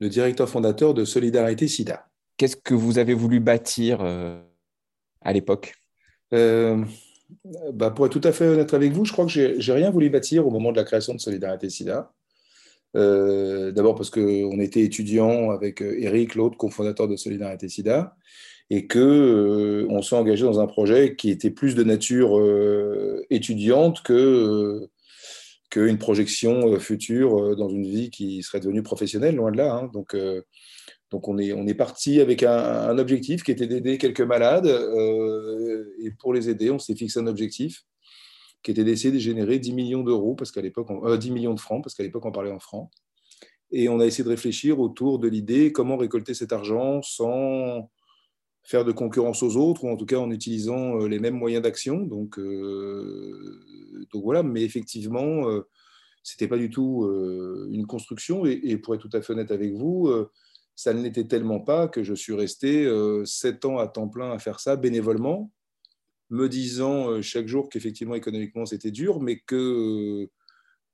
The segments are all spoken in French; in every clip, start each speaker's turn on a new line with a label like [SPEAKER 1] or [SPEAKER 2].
[SPEAKER 1] le directeur fondateur de Solidarité SIDA.
[SPEAKER 2] Qu'est-ce que vous avez voulu bâtir à l'époque?
[SPEAKER 1] Bah, Pour être tout à fait honnête avec vous, je crois que j'ai rien voulu bâtir au moment de la création de Solidarité SIDA. D'abord parce qu'on était étudiants avec Eric, l'autre cofondateur de Solidarité SIDA, et qu'on euh, s'est engagé dans un projet qui était plus de nature euh, étudiante que euh, qu'une projection future dans une vie qui serait devenue professionnelle, loin de là. Hein. Donc, donc on est, on est parti avec un, objectif qui était d'aider quelques malades. et pour les aider, on s'est fixé un objectif qui était d'essayer de générer 10 millions d'euros, parce qu'à l'époque, 10 millions de francs, parce qu'à l'époque, on parlait en francs. Et on a essayé de réfléchir autour de l'idée comment récolter cet argent sans faire de concurrence aux autres, ou en tout cas en utilisant euh, les mêmes moyens d'action. Donc, euh, donc voilà, mais effectivement, euh, ce n'était pas du tout une construction. Et, pour être tout à fait honnête avec vous, ça ne l'était tellement pas que je suis resté sept ans à temps plein à faire ça bénévolement, me disant chaque jour qu'effectivement économiquement c'était dur, mais que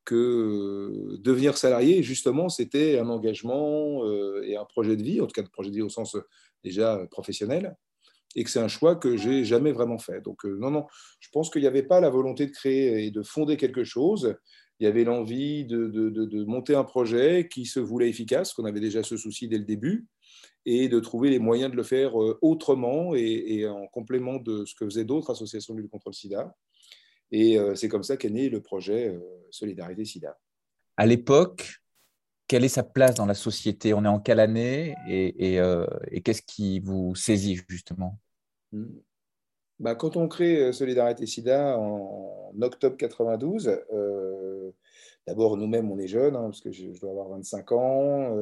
[SPEAKER 1] que devenir salarié, justement, c'était un engagement et un projet de vie, en tout cas un projet de vie au sens déjà euh, professionnel, et que c'est un choix que j'ai jamais vraiment fait. Donc euh, non, non, je pense qu'il n'y avait pas la volonté de créer et de fonder quelque chose. Il y avait l'envie de, de, monter un projet qui se voulait efficace, qu'on avait déjà ce souci dès le début, et de trouver les moyens de le faire euh, autrement et, en complément de ce que faisaient d'autres associations de lutte contre le sida. Et c'est comme ça qu'est né le projet Solidarité SIDA.
[SPEAKER 2] À l'époque, quelle est sa place dans la société? On est en quelle année? Euh, et, qu'est-ce qui vous saisit justement?
[SPEAKER 1] Bah, Quand on crée euh, Solidarité SIDA en, octobre 92, euh, d'abord nous-mêmes on est jeunes, hein, parce que je, dois avoir 25 ans.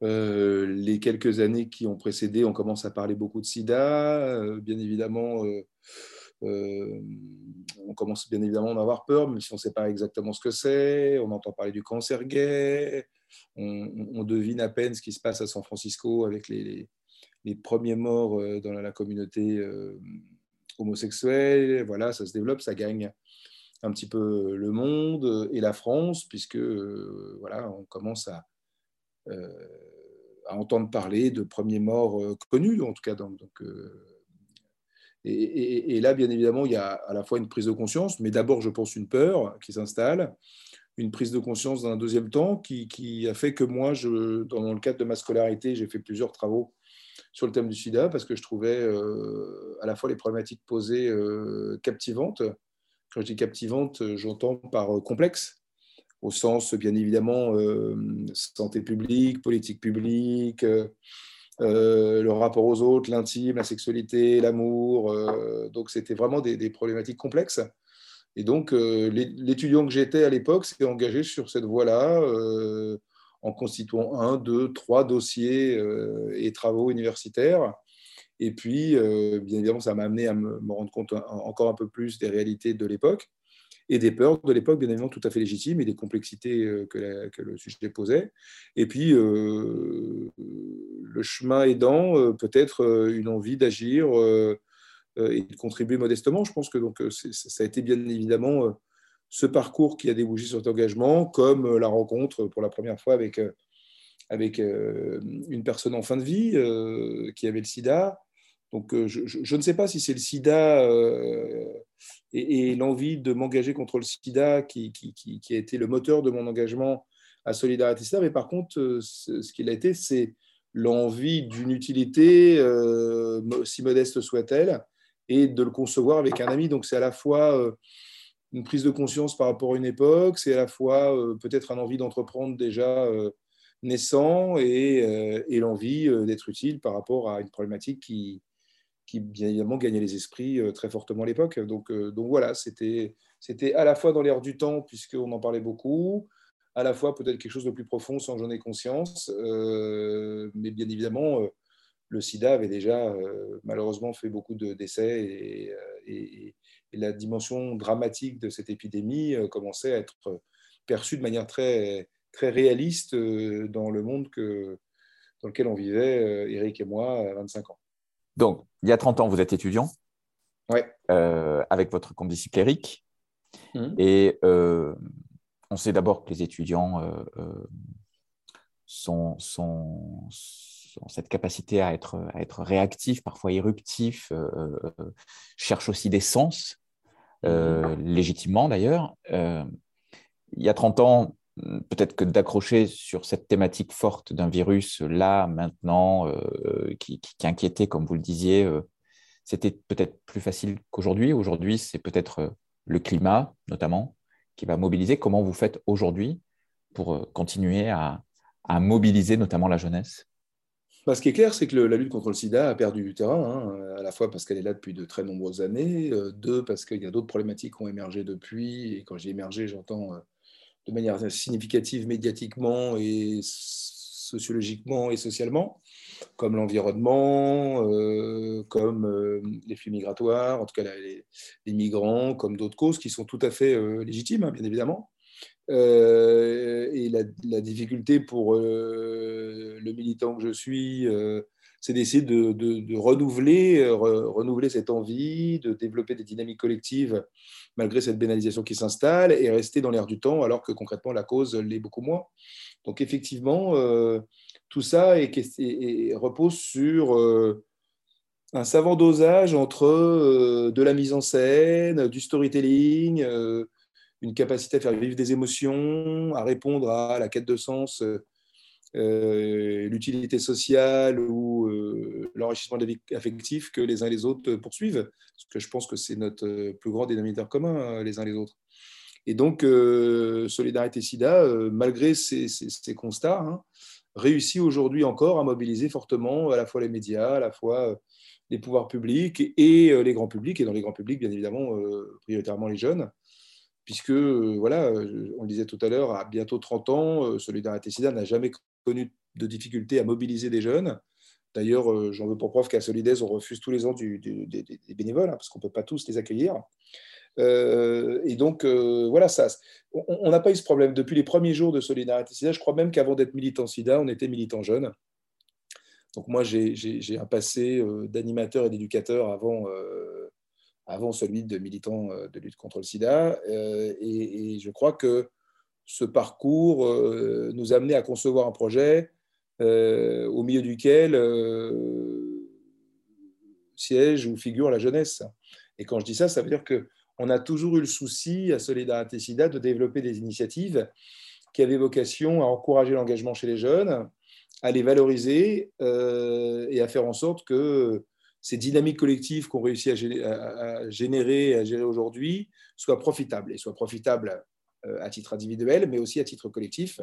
[SPEAKER 1] les quelques années qui ont précédé, on commence à parler beaucoup de SIDA. bien évidemment, euh, on commence bien évidemment à avoir peur, même si on ne sait pas exactement ce que c'est. On entend parler du cancer gay. On, devine à peine ce qui se passe à San Francisco avec les, premiers morts euh, dans la, communauté euh, homosexuelle. Voilà, ça se développe, ça gagne un petit peu le monde et la France, puisque voilà, on commence à, entendre parler de premiers morts connus, en tout cas et, là, bien évidemment, il y a à la fois une prise de conscience, mais d'abord, je pense, une peur qui s'installe, une prise de conscience dans un deuxième temps qui, a fait que moi, je, dans le cadre de ma scolarité, j'ai fait plusieurs travaux sur le thème du sida parce que je trouvais euh, à la fois les problématiques posées euh, captivantes. Quand je dis captivantes, j'entends par euh, complexe, au sens, bien évidemment, santé publique, politique publique euh, le rapport aux autres, l'intime, la sexualité, l'amour. Euh, donc, c'était vraiment des, problématiques complexes. Et donc, euh, l'étudiant que j'étais à l'époque s'est engagé sur cette voie-là en constituant un, deux, trois dossiers et travaux universitaires. Et puis, bien évidemment, ça m'a amené à me, rendre compte encore un peu plus des réalités de l'époque et des peurs de l'époque, bien évidemment, tout à fait légitimes, et des complexités euh, que, le sujet posait. Et puis, euh, le chemin aidant, euh, peut-être une envie d'agir et de contribuer modestement. Je pense que donc, ça a été bien évidemment ce parcours qui a débouché sur cet engagement, comme la rencontre pour la première fois avec, avec une personne en fin de vie qui avait le sida. Donc, je, ne sais pas si c'est le sida et, l'envie de m'engager contre le sida qui, a été le moteur de mon engagement à Solidarité SIDA. Mais par contre, euh, ce, qu'il a été, c'est l'envie d'une utilité, euh, si modeste soit-elle, et de le concevoir avec un ami. Donc c'est à la fois euh, une prise de conscience par rapport à une époque, c'est à la fois peut-être un envie d'entreprendre déjà naissant et, et l'envie d'être utile par rapport à une problématique qui, qui bien évidemment gagnait les esprits euh, très fortement à l'époque. Donc, euh, donc voilà, c'était à la fois dans l'air du temps, puisqu'on en parlait beaucoup, à la fois peut-être quelque chose de plus profond sans j'en ai conscience, euh, mais bien évidemment, le sida avait déjà malheureusement fait beaucoup de décès et, la dimension dramatique de cette épidémie commençait à être perçue de manière très, très réaliste dans le monde que, dans lequel on vivait, Eric et moi, à 25 ans.
[SPEAKER 2] Donc, il y a 30 ans, vous êtes étudiant
[SPEAKER 1] ouais.
[SPEAKER 2] Euh, avec votre condisciple Eric. Mmh. Et euh, on sait d'abord que les étudiants euh, son, cette capacité à être, à être réactif, parfois éruptif, cherche aussi des sens, mmh. légitimement d'ailleurs. il y a 30 ans, peut-être que d'accrocher sur cette thématique forte d'un virus là, maintenant, euh, qui, inquiétait, comme vous le disiez, euh, c'était peut-être plus facile qu'aujourd'hui. Aujourd'hui, c'est peut-être euh, le climat, notamment, qui va mobiliser. Comment vous faites aujourd'hui pour continuer à, mobiliser notamment la jeunesse?
[SPEAKER 1] Bah, ce qui est clair, c'est que la lutte contre le sida a perdu du terrain, hein, à la fois parce qu'elle est là depuis de très nombreuses années, deux, parce qu'il y a d'autres problématiques qui ont émergé depuis, et quand j'ai émergé, j'entends de manière significative médiatiquement et sociologiquement et socialement, comme l'environnement, euh, comme euh, les flux migratoires, en tout cas les, migrants, comme d'autres causes qui sont tout à fait euh, légitimes, hein, bien évidemment. Et la, difficulté pour le militant que je suis, c'est d'essayer de, renouveler, renouveler cette envie, de développer des dynamiques collectives malgré cette bénalisation qui s'installe et rester dans l'air du temps alors que concrètement la cause l'est beaucoup moins. Donc effectivement, euh, tout ça repose sur euh, un savant dosage entre euh, de la mise en scène, du storytelling, une capacité à faire vivre des émotions, à répondre à la quête de sens euh, l'utilité sociale ou euh, l'enrichissement affectif que les uns les autres poursuivent. Parce que je pense que c'est notre euh, plus grand dénominateur commun, les uns les autres. Et donc, Solidarité SIDA, malgré ces, constats, hein, réussit aujourd'hui encore à mobiliser fortement à la fois les médias, à la fois les pouvoirs publics et les grands publics, et dans les grands publics, bien évidemment, prioritairement les jeunes puisque, voilà, on le disait tout à l'heure, à bientôt 30 ans, Solidarité SIDA n'a jamais connu de difficultés à mobiliser des jeunes. D'ailleurs, euh, j'en veux pour preuve qu'à Solidaise, on refuse tous les ans des bénévoles, hein, parce qu'on ne peut pas tous les accueillir. Euh, et donc, euh, voilà, ça, on n'a pas eu ce problème. Depuis les premiers jours de Solidarité SIDA, je crois même qu'avant d'être militant SIDA, on était militant jeune. Donc moi, j'ai un passé d'animateur et d'éducateur avant, avant celui de militant de lutte contre le SIDA. Et, et, je crois que ce parcours euh, nous a amené à concevoir un projet euh, au milieu duquel euh, siège ou figure la jeunesse. Et quand je dis ça, ça veut dire qu'on a toujours eu le souci à Solidarité SIDA de développer des initiatives qui avaient vocation à encourager l'engagement chez les jeunes, à les valoriser et à faire en sorte que ces dynamiques collectives qu'on réussit à générer, à gérer aujourd'hui soient profitables et soient profitables euh, à titre individuel, mais aussi à titre collectif.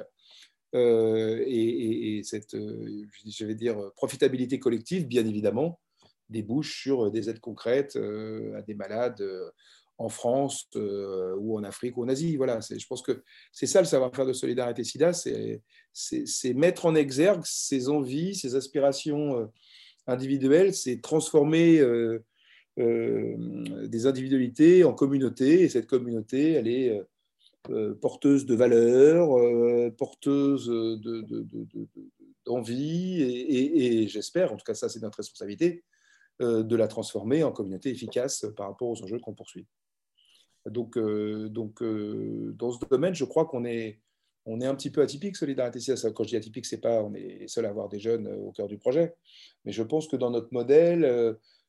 [SPEAKER 1] Euh, et, cette, euh, je vais dire, profitabilité collective, bien évidemment, débouche sur des aides concrètes à des malades en France ou en Afrique ou en Asie. Voilà, je pense que c'est ça le savoir-faire de Solidarité SIDA, c'est mettre en exergue ses envies, ses aspirations individuelles, c'est transformer des individualités en communauté, et cette communauté, elle est euh, porteuse de valeurs, euh, porteuse d'envie, et, j'espère, en tout cas ça c'est notre responsabilité, euh, de la transformer en communauté efficace par rapport aux enjeux qu'on poursuit. Donc dans ce domaine, je crois qu'on est, on est un petit peu atypique, Solidarité Quand je dis atypique, c'est pas on est seul à avoir des jeunes au cœur du projet, mais je pense que dans notre modèle,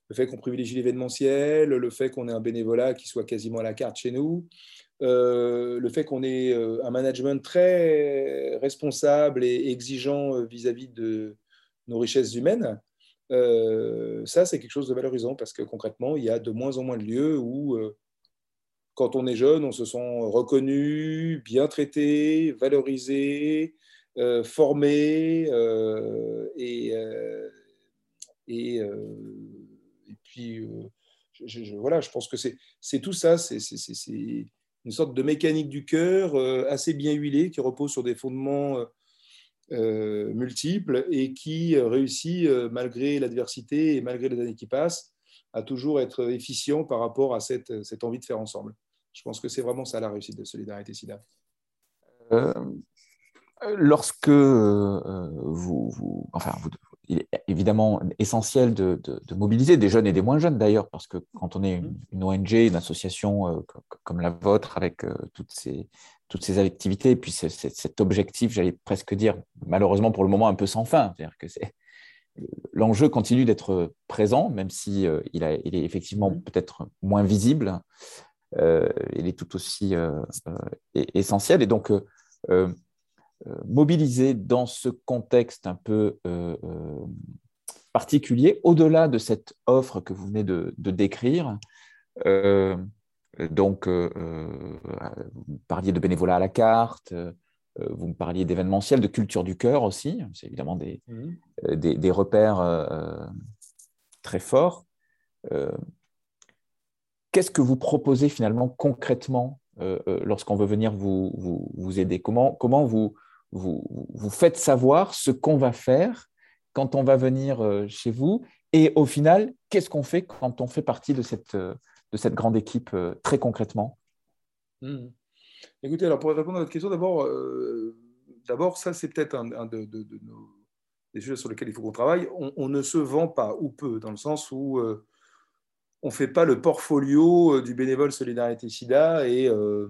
[SPEAKER 1] le fait qu'on privilégie l'événementiel, le fait qu'on ait un bénévolat qui soit quasiment à la carte chez nous, euh, le fait qu'on ait euh, un management très responsable et exigeant euh, vis-à-vis de nos richesses humaines, ça, c'est quelque chose de valorisant parce que concrètement, il y a de moins en moins de lieux où, quand on est jeune, on se sent reconnu, bien traité, valorisé, formé et, et, puis je, voilà, je pense que c'est tout ça, c'est une sorte de mécanique du cœur euh, assez bien huilée qui repose sur des fondements euh, euh, multiples et qui réussit, malgré l'adversité et malgré les années qui passent, à toujours être efficient par rapport à cette, cette envie de faire ensemble. Je pense que c'est vraiment ça la réussite de Solidarité SIDA.
[SPEAKER 2] lorsque vous, enfin, vous, il est évidemment essentiel de, mobiliser des jeunes et des moins jeunes d'ailleurs, parce que quand on est une, ONG, une association comme la vôtre, avec toutes, ces, toutes ces activités, et puis cet objectif, j'allais presque dire, malheureusement pour le moment, un peu sans fin, c'est-à-dire que c'est l'enjeu continue d'être présent, même si il, a, il, est effectivement mmh. peut-être moins visible. Il est tout aussi essentiel. Et donc, euh, mobiliser dans ce contexte un peu euh, euh, particulier, au-delà de cette offre que vous venez de, décrire. donc, vous parliez de bénévolat à la carte, vous me parliez d'événementiel, de culture du cœur aussi. C'est évidemment des, mmh. des, repères très forts. Qu'est-ce que vous proposez finalement concrètement lorsqu'on veut venir vous, vous, vous aider? Comment, comment vous, vous, vous faites savoir ce qu'on va faire quand on va venir euh, chez vous? Et au final, qu'est-ce qu'on fait quand on fait partie de cette, euh, de cette grande équipe euh, très concrètement?
[SPEAKER 1] Mmh. Écoutez, alors pour répondre à votre question, d'abord, d'abord ça c'est peut-être un, de, nos, des sujets sur lesquels il faut qu'on travaille. On, ne se vend pas, ou peu, dans le sens où on ne fait pas le portfolio euh, du bénévole Solidarité SIDA et, euh,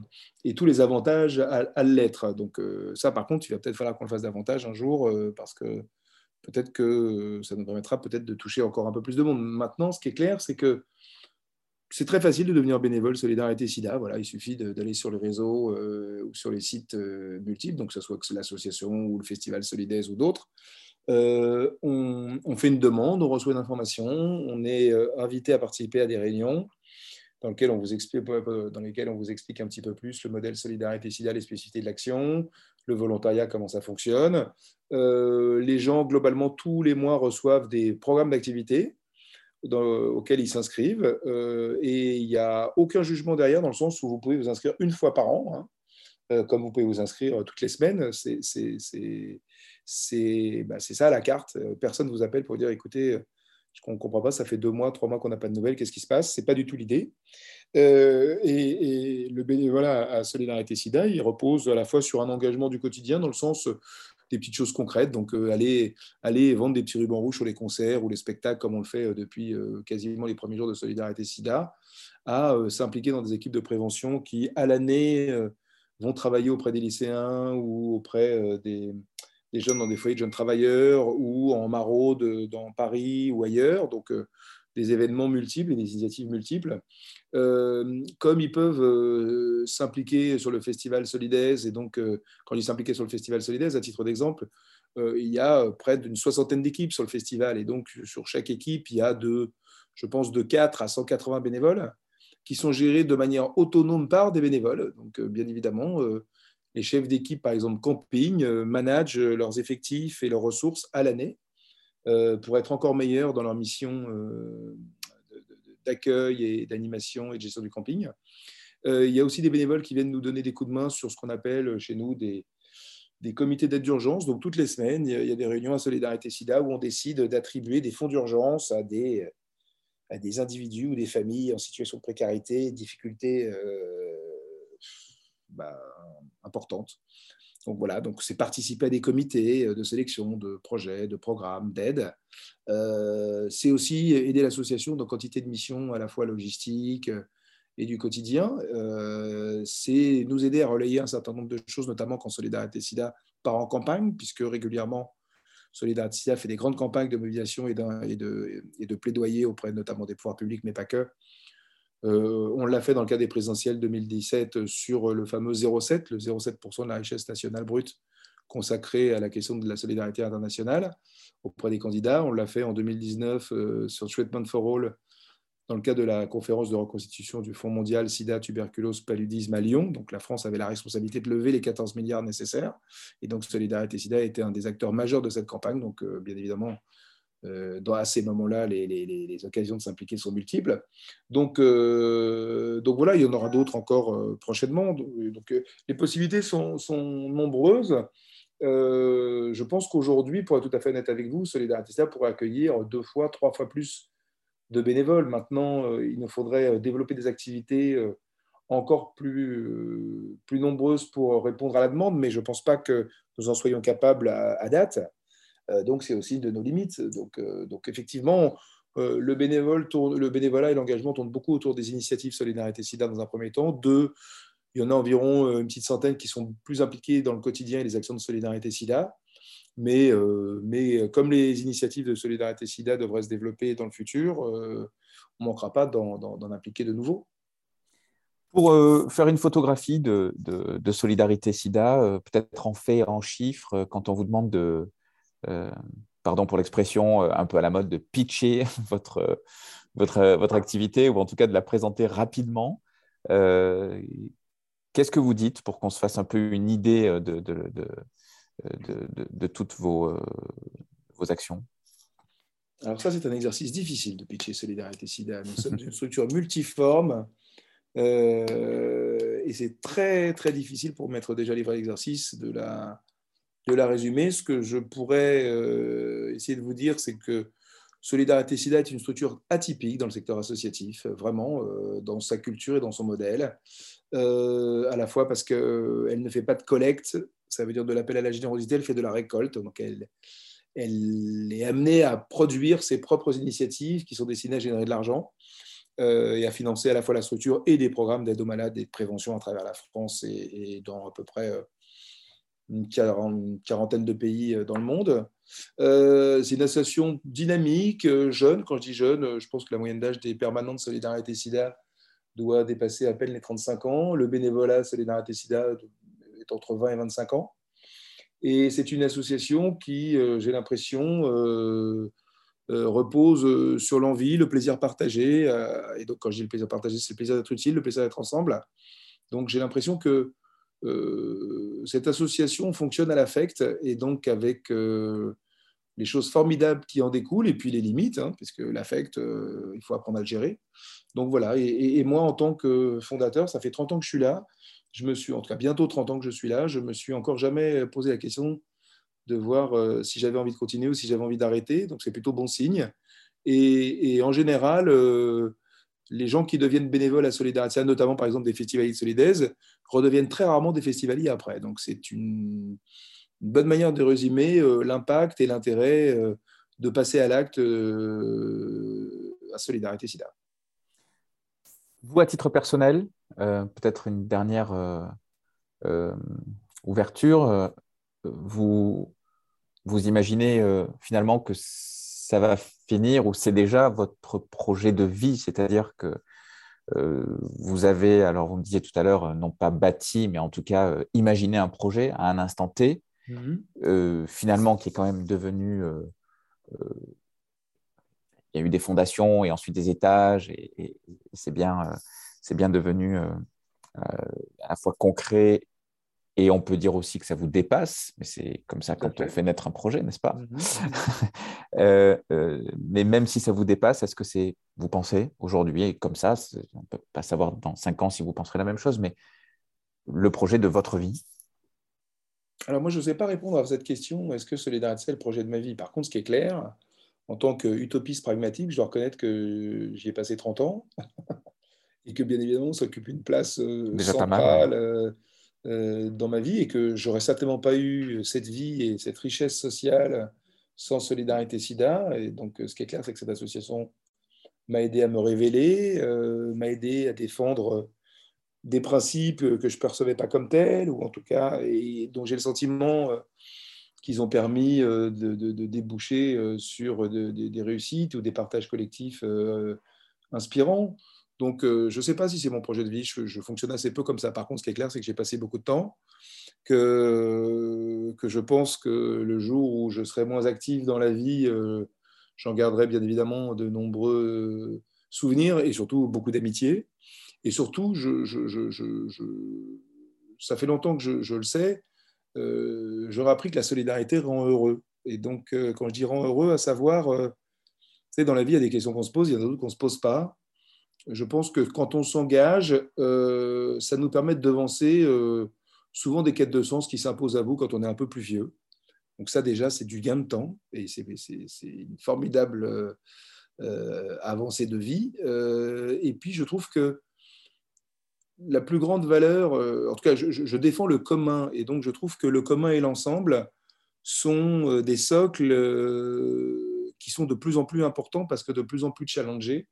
[SPEAKER 1] tous les avantages à, l'être. Donc euh, ça, par contre, il va peut-être falloir qu'on le fasse davantage un jour parce que peut-être que ça nous permettra peut-être de toucher encore un peu plus de monde. Maintenant, ce qui est clair, c'est que c'est très facile de devenir bénévole Solidarité SIDA. Voilà, il suffit d'aller sur le réseau ou sur les sites multiples, donc que ce soit l'association ou le festival Solidaise ou d'autres. Euh, on, fait une demande, on reçoit une information, on est euh, invité à participer à des réunions dans lesquelles on vous explique, euh, dans lesquelles on vous explique un petit peu plus le modèle solidarité SIDA, les spécificités de l'action, le volontariat, comment ça fonctionne. les gens, globalement, tous les mois reçoivent des programmes d'activité auxquels ils s'inscrivent et il n'y a aucun jugement derrière dans le sens où vous pouvez vous inscrire une fois par an, hein, comme vous pouvez vous inscrire toutes les semaines. Bah, c'est ça la carte. Euh, personne ne vous appelle pour dire écoutez, euh, je ne comprends pas, ça fait deux mois, trois mois qu'on n'a pas de nouvelles, qu'est-ce qui se passe? Ce n'est pas du tout l'idée. Euh, et, le bénévolat à Solidarité SIDA, il repose à la fois sur un engagement du quotidien, dans le sens des petites choses concrètes, donc aller, aller vendre des petits rubans rouges sur les concerts ou les spectacles, comme on le fait depuis quasiment les premiers jours de Solidarité SIDA, à s'impliquer dans des équipes de prévention qui, à l'année, vont travailler auprès des lycéens ou auprès des des jeunes dans des foyers de jeunes travailleurs ou en maraude dans Paris ou ailleurs. Donc, euh, des événements multiples et des initiatives multiples. Euh, comme ils peuvent euh, s'impliquer sur le festival Solidaise, et donc quand ils s'impliquaient sur le festival Solidaise, à titre d'exemple, il y a près d'une soixantaine d'équipes sur le festival, et donc sur chaque équipe, il y a de, je pense, de 4 à 180 bénévoles qui sont gérés de manière autonome par des bénévoles. Donc, bien évidemment, les chefs d'équipe, par exemple camping, euh, managent leurs effectifs et leurs ressources à l'année euh, pour être encore meilleurs dans leur mission euh, d'accueil et d'animation et de gestion du camping. Il y a aussi des bénévoles qui viennent nous donner des coups de main sur ce qu'on appelle chez nous des, comités d'aide d'urgence. Donc, toutes les semaines, il y a des réunions à Solidarité SIDA où on décide d'attribuer des fonds d'urgence à des, individus ou des familles en situation de précarité, difficultés bah, importante. Donc voilà, donc c'est participer à des comités de sélection, de projets, de programmes, d'aide. Euh, c'est aussi aider l'association dans quantité de missions à la fois logistiques et du quotidien. Euh, c'est nous aider à relayer un certain nombre de choses, notamment quand Solidarité SIDA part en campagne, puisque régulièrement Solidarité SIDA fait des grandes campagnes de mobilisation et, de, et de plaidoyer auprès notamment des pouvoirs publics, mais pas que, euh, on l'a fait dans le cas des présidentielles 2017 sur le fameux 0,7, le 0,7% de la richesse nationale brute consacré à la question de la solidarité internationale auprès des candidats. On l'a fait en 2019 euh, sur Treatment for All dans le cadre de la conférence de reconstitution du Fonds mondial SIDA, tuberculose, paludisme à Lyon. Donc la France avait la responsabilité de lever les 14 milliards nécessaires. Et donc Solidarité SIDA était un des acteurs majeurs de cette campagne. Donc euh, bien évidemment, euh, à ces moments-là, les, occasions de s'impliquer sont multiples. Donc, euh, donc voilà, il y en aura d'autres encore euh, prochainement. Donc, les possibilités sont, nombreuses. je pense qu'aujourd'hui, pour être tout à fait honnête avec vous, Solidarité pourrait accueillir deux fois, trois fois plus de bénévoles. Maintenant, il nous faudrait développer des activités encore plus nombreuses pour répondre à la demande, mais je ne pense pas que nous en soyons capables à date. Donc, c'est aussi de nos limites. Donc, donc effectivement, le, bénévole le bénévolat et l'engagement tournent beaucoup autour des initiatives Solidarité SIDA dans un premier temps. Deux, il y en a environ une petite centaine qui sont plus impliqués dans le quotidien et les actions de Solidarité SIDA. Mais, mais comme les initiatives de Solidarité SIDA devraient se développer dans le futur, on ne manquera pas d'en impliquer de nouveaux.
[SPEAKER 2] Pour euh, faire une photographie de, Solidarité SIDA, euh, peut-être en fait, en chiffres, euh, quand on vous demande de, pardon pour l'expression un peu à la mode, de pitcher votre, votre, votre activité, ou en tout cas de la présenter rapidement, qu'est-ce que vous dites pour qu'on se fasse un peu une idée de, de, toutes vos, vos actions?
[SPEAKER 1] Alors ça, c'est un exercice difficile de pitcher Solidarité SIDA. Nous sommes une structure multiforme euh, et c'est très, très difficile pour mettre déjà livré l'exercice de la, de la résumer. Ce que je pourrais euh, essayer de vous dire, c'est que Solidarité SIDA est une structure atypique dans le secteur associatif, vraiment, euh, dans sa culture et dans son modèle. à la fois parce qu'elle ne fait pas de collecte, ça veut dire de l'appel à la générosité, elle fait de la récolte. Donc elle, est amenée à produire ses propres initiatives qui sont destinées à générer de l'argent. Euh, et à financer à la fois la structure et des programmes d'aide aux malades et de prévention à travers la France et, dans à peu près euh, une, quarantaine de pays euh, dans le monde. c'est une association dynamique, jeune. Quand je dis jeune, je pense que la moyenne d'âge des permanents de Solidarité SIDA doit dépasser à peine les 35 ans. Le bénévolat Solidarité SIDA est entre 20 et 25 ans. Et c'est une association qui, j'ai l'impression, euh, repose euh, sur l'envie, le plaisir partagé. Euh, et donc, quand je dis le plaisir partagé, c'est le plaisir d'être utile, le plaisir d'être ensemble. Donc, j'ai l'impression que cette association fonctionne à l'affect et donc avec les choses formidables qui en découlent et puis les limites, hein, puisque l'affect, il faut apprendre à le gérer. Donc voilà, et, moi en tant que fondateur, ça fait 30 ans que je suis là, je me suis, en tout cas bientôt 30 ans que je suis là, je me suis encore jamais posé la question de voir euh, si j'avais envie de continuer ou si j'avais envie d'arrêter. Donc c'est plutôt bon signe. Et, en général, euh, les gens qui deviennent bénévoles à Solidarité, notamment par exemple des festivaliers de Solidaise, redeviennent très rarement des festivaliers après. Donc c'est une, bonne manière de résumer euh, l'impact et l'intérêt de passer à l'acte à Solidarité SIDA.
[SPEAKER 2] Vous, à titre personnel, peut-être une dernière ouverture, vous, vous imaginez euh, finalement que ça va finir ou c'est déjà votre projet de vie, c'est-à-dire que euh, vous avez, alors vous me disiez tout à l'heure, non pas bâti, mais en tout cas euh, imaginé un projet à un instant T, mhm. finalement qui est quand même devenu... il y a eu des fondations et ensuite des étages, et, c'est bien, c'est bien devenu à la fois concret et on peut dire aussi que ça vous dépasse, mais c'est comme ça quand on fait naître un projet, n'est-ce pas? Mhm. euh, euh, Mais même si ça vous dépasse, est-ce que c'est, vous pensez aujourd'hui, et comme ça, on ne peut pas savoir dans cinq ans si vous penserez la même chose, mais le projet de votre vie?
[SPEAKER 1] Alors moi, je ne sais pas répondre à cette question, est-ce que Solidarité, c'est le projet de ma vie? Par contre, ce qui est clair, en tant qu'utopiste pragmatique, je dois reconnaître que j'y ai passé 30 ans, et que bien évidemment, ça occupe une place euh, Déjà centrale. Pas mal, dans ma vie et que j'aurais certainement pas eu cette vie et cette richesse sociale sans Solidarité SIDA. Et donc, ce qui est clair, c'est que cette association m'a aidé à me révéler, euh, m'a aidé à défendre des principes que je ne percevais pas comme tels, ou en tout cas, et dont j'ai le sentiment euh, qu'ils ont permis de, déboucher sur des réussites ou des partages collectifs inspirants. Donc, euh, je ne sais pas si c'est mon projet de vie. Je, fonctionne assez peu comme ça. Par contre, ce qui est clair, c'est que j'ai passé beaucoup de temps, que, je pense que le jour où je serai moins actif dans la vie, euh, j'en garderai bien évidemment de nombreux souvenirs et surtout beaucoup d'amitié. Et surtout, je, ça fait longtemps que je, le sais, euh, j'aurais appris que la solidarité rend heureux. Et donc, quand je dis rend heureux, à savoir, sais, dans la vie, il y a des questions qu'on se pose, il y en a d'autres qu'on ne se pose pas je pense que quand on s'engage, euh, ça nous permet de devancer euh, souvent des quêtes de sens qui s'imposent à vous quand on est un peu plus vieux. Donc ça déjà, c'est du gain de temps et c'est une formidable euh, avancée de vie. et puis je trouve que la plus grande valeur, en tout cas je, je, défends le commun et donc je trouve que le commun et l'ensemble sont des socles qui sont de plus en plus importants parce que de plus en plus challengés,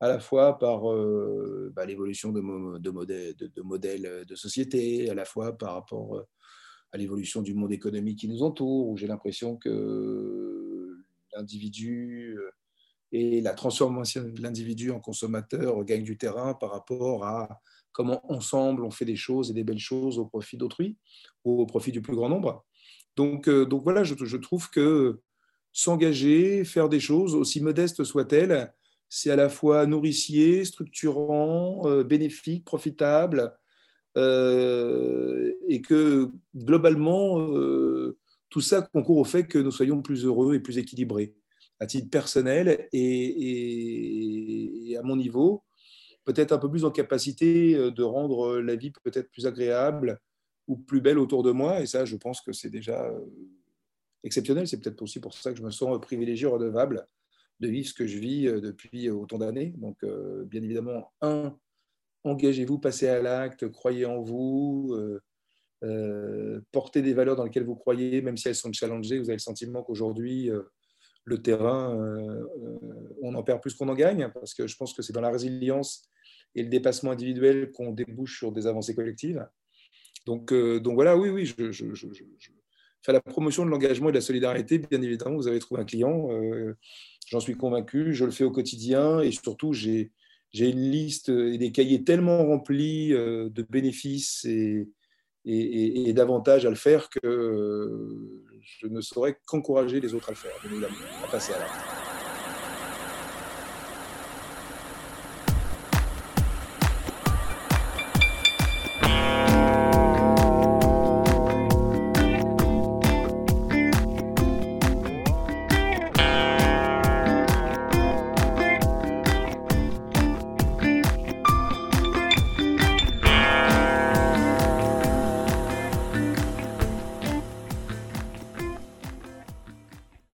[SPEAKER 1] à la fois par bah, l'évolution de, modèles, de, modèles de société, à la fois par rapport à l'évolution du monde économique qui nous entoure, où j'ai l'impression que l'individu et la transformation de l'individu en consommateur gagne du terrain par rapport à comment ensemble on fait des choses et des belles choses au profit d'autrui ou au profit du plus grand nombre. Donc, euh, donc voilà, je trouve que s'engager, faire des choses, aussi modestes soient-elles, c'est à la fois nourricier, structurant, euh, bénéfique, profitable, euh, et que globalement, tout ça concourt au fait que nous soyons plus heureux et plus équilibrés à titre personnel et, à mon niveau, peut-être un peu plus en capacité euh, de rendre la vie peut-être plus agréable ou plus belle autour de moi. Et ça, je pense que c'est déjà euh, exceptionnel. C'est peut-être aussi pour ça que je me sens privilégié, redevable de vivre ce que je vis euh, depuis autant d'années. Donc, bien évidemment, un, engagez-vous, passez à l'acte, croyez en vous, portez des valeurs dans lesquelles vous croyez, même si elles sont challengées. Vous avez le sentiment qu'aujourd'hui, le terrain, euh, euh, on en perd plus qu'on en gagne, parce que je pense que c'est dans la résilience et le dépassement individuel qu'on débouche sur des avancées collectives. Donc, euh, donc voilà, oui, oui, je, je, fais la promotion de l'engagement et de la solidarité. Bien évidemment, vous avez trouvé un client, j'en suis convaincu, je le fais au quotidien et surtout, j'ai une liste et des cahiers tellement remplis de bénéfices et, et, d'avantages à le faire que je ne saurais qu'encourager les autres à le faire.